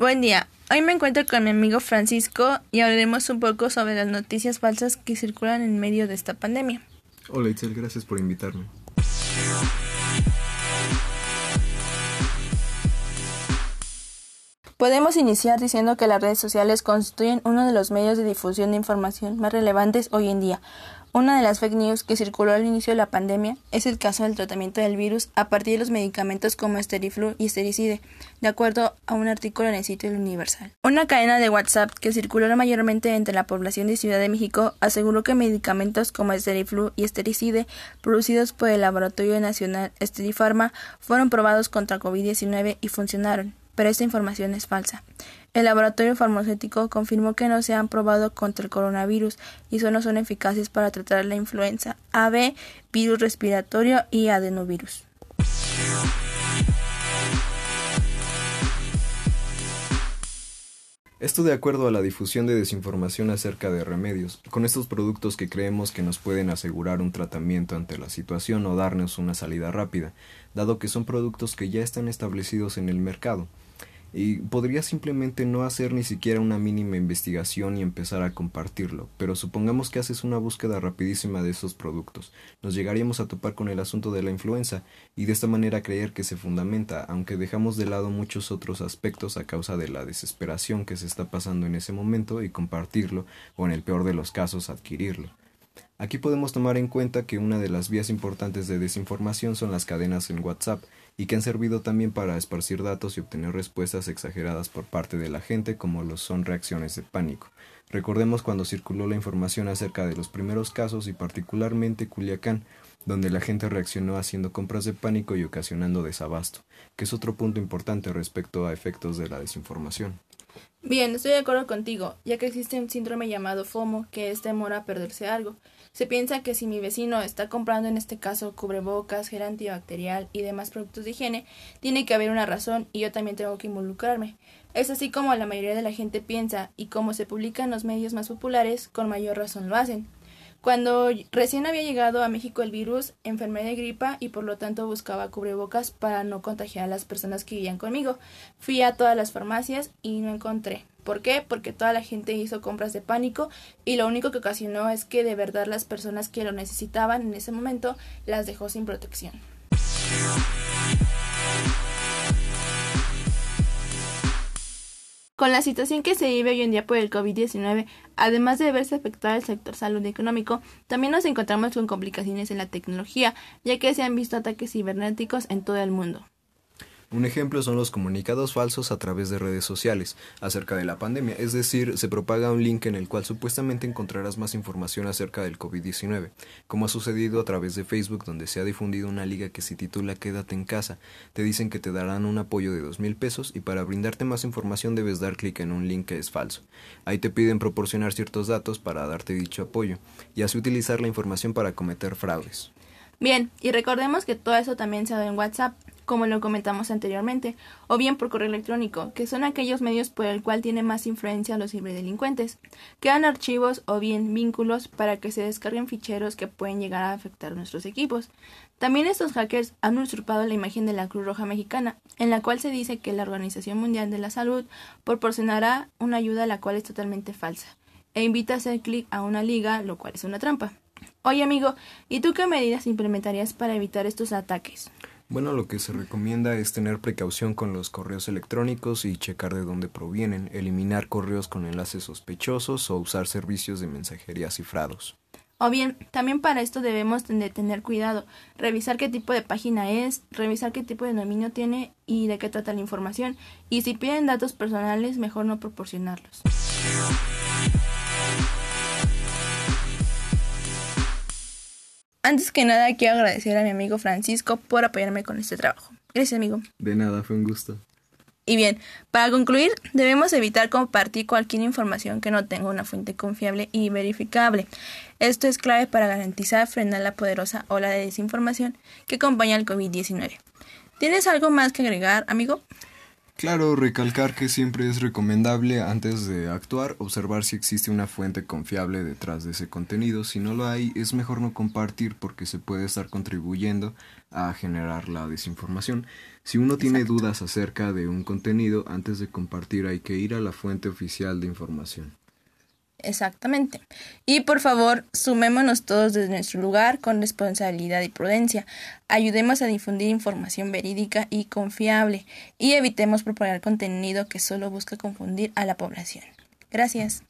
Buen día. Hoy me encuentro con mi amigo Francisco y hablaremos un poco sobre las noticias falsas que circulan en medio de esta pandemia. Hola Itzel, gracias por invitarme. Podemos iniciar diciendo que las redes sociales constituyen uno de los medios de difusión de información más relevantes hoy en día, una de las fake news que circuló al inicio de la pandemia es el caso del tratamiento del virus a partir de los medicamentos como Esteriflu y Estericide, de acuerdo a un artículo en el sitio Universal. Una cadena de WhatsApp que circuló mayormente entre la población de Ciudad de México aseguró que medicamentos como Esteriflu y Estericide, producidos por el Laboratorio Nacional Esterifarma, fueron probados contra COVID-19 y funcionaron pero esta información es falsa. El laboratorio farmacéutico confirmó que no se han probado contra el coronavirus y solo son eficaces para tratar la influenza AB, virus respiratorio y adenovirus. Esto de acuerdo a la difusión de desinformación acerca de remedios, con estos productos que creemos que nos pueden asegurar un tratamiento ante la situación o darnos una salida rápida, dado que son productos que ya están establecidos en el mercado y podría simplemente no hacer ni siquiera una mínima investigación y empezar a compartirlo, pero supongamos que haces una búsqueda rapidísima de esos productos, nos llegaríamos a topar con el asunto de la influenza y de esta manera creer que se fundamenta, aunque dejamos de lado muchos otros aspectos a causa de la desesperación que se está pasando en ese momento y compartirlo o en el peor de los casos adquirirlo. Aquí podemos tomar en cuenta que una de las vías importantes de desinformación son las cadenas en WhatsApp, y que han servido también para esparcir datos y obtener respuestas exageradas por parte de la gente como lo son reacciones de pánico. Recordemos cuando circuló la información acerca de los primeros casos y particularmente Culiacán, donde la gente reaccionó haciendo compras de pánico y ocasionando desabasto, que es otro punto importante respecto a efectos de la desinformación. Bien, estoy de acuerdo contigo, ya que existe un síndrome llamado FOMO, que es temor a perderse algo. Se piensa que si mi vecino está comprando en este caso cubrebocas, gel antibacterial y demás productos de higiene, tiene que haber una razón y yo también tengo que involucrarme. Es así como la mayoría de la gente piensa y como se publica en los medios más populares, con mayor razón lo hacen. Cuando recién había llegado a México el virus, enfermé de gripa y por lo tanto buscaba cubrebocas para no contagiar a las personas que vivían conmigo. Fui a todas las farmacias y no encontré. ¿Por qué? Porque toda la gente hizo compras de pánico y lo único que ocasionó es que de verdad las personas que lo necesitaban en ese momento las dejó sin protección. Con la situación que se vive hoy en día por el COVID-19, además de verse afectado el sector salud económico, también nos encontramos con complicaciones en la tecnología, ya que se han visto ataques cibernéticos en todo el mundo. Un ejemplo son los comunicados falsos a través de redes sociales acerca de la pandemia, es decir, se propaga un link en el cual supuestamente encontrarás más información acerca del COVID-19, como ha sucedido a través de Facebook donde se ha difundido una liga que se titula Quédate en casa. Te dicen que te darán un apoyo de dos mil pesos y para brindarte más información debes dar clic en un link que es falso. Ahí te piden proporcionar ciertos datos para darte dicho apoyo y así utilizar la información para cometer fraudes. Bien, y recordemos que todo eso también se dado en WhatsApp como lo comentamos anteriormente, o bien por correo electrónico, que son aquellos medios por el cual tienen más influencia los ciberdelincuentes. Quedan archivos o bien vínculos para que se descarguen ficheros que pueden llegar a afectar nuestros equipos. También estos hackers han usurpado la imagen de la Cruz Roja Mexicana, en la cual se dice que la Organización Mundial de la Salud proporcionará una ayuda la cual es totalmente falsa, e invita a hacer clic a una liga, lo cual es una trampa. Oye amigo, ¿y tú qué medidas implementarías para evitar estos ataques? Bueno, lo que se recomienda es tener precaución con los correos electrónicos y checar de dónde provienen, eliminar correos con enlaces sospechosos o usar servicios de mensajería cifrados. O bien, también para esto debemos de tener cuidado, revisar qué tipo de página es, revisar qué tipo de dominio tiene y de qué trata la información, y si piden datos personales, mejor no proporcionarlos. Antes que nada, quiero agradecer a mi amigo Francisco por apoyarme con este trabajo. Gracias, amigo. De nada, fue un gusto. Y bien, para concluir, debemos evitar compartir cualquier información que no tenga una fuente confiable y verificable. Esto es clave para garantizar frenar la poderosa ola de desinformación que acompaña al COVID-19. ¿Tienes algo más que agregar, amigo? Claro, recalcar que siempre es recomendable antes de actuar observar si existe una fuente confiable detrás de ese contenido. Si no lo hay, es mejor no compartir porque se puede estar contribuyendo a generar la desinformación. Si uno tiene dudas acerca de un contenido, antes de compartir hay que ir a la fuente oficial de información. Exactamente. Y por favor, sumémonos todos desde nuestro lugar con responsabilidad y prudencia. Ayudemos a difundir información verídica y confiable y evitemos propagar contenido que solo busca confundir a la población. Gracias.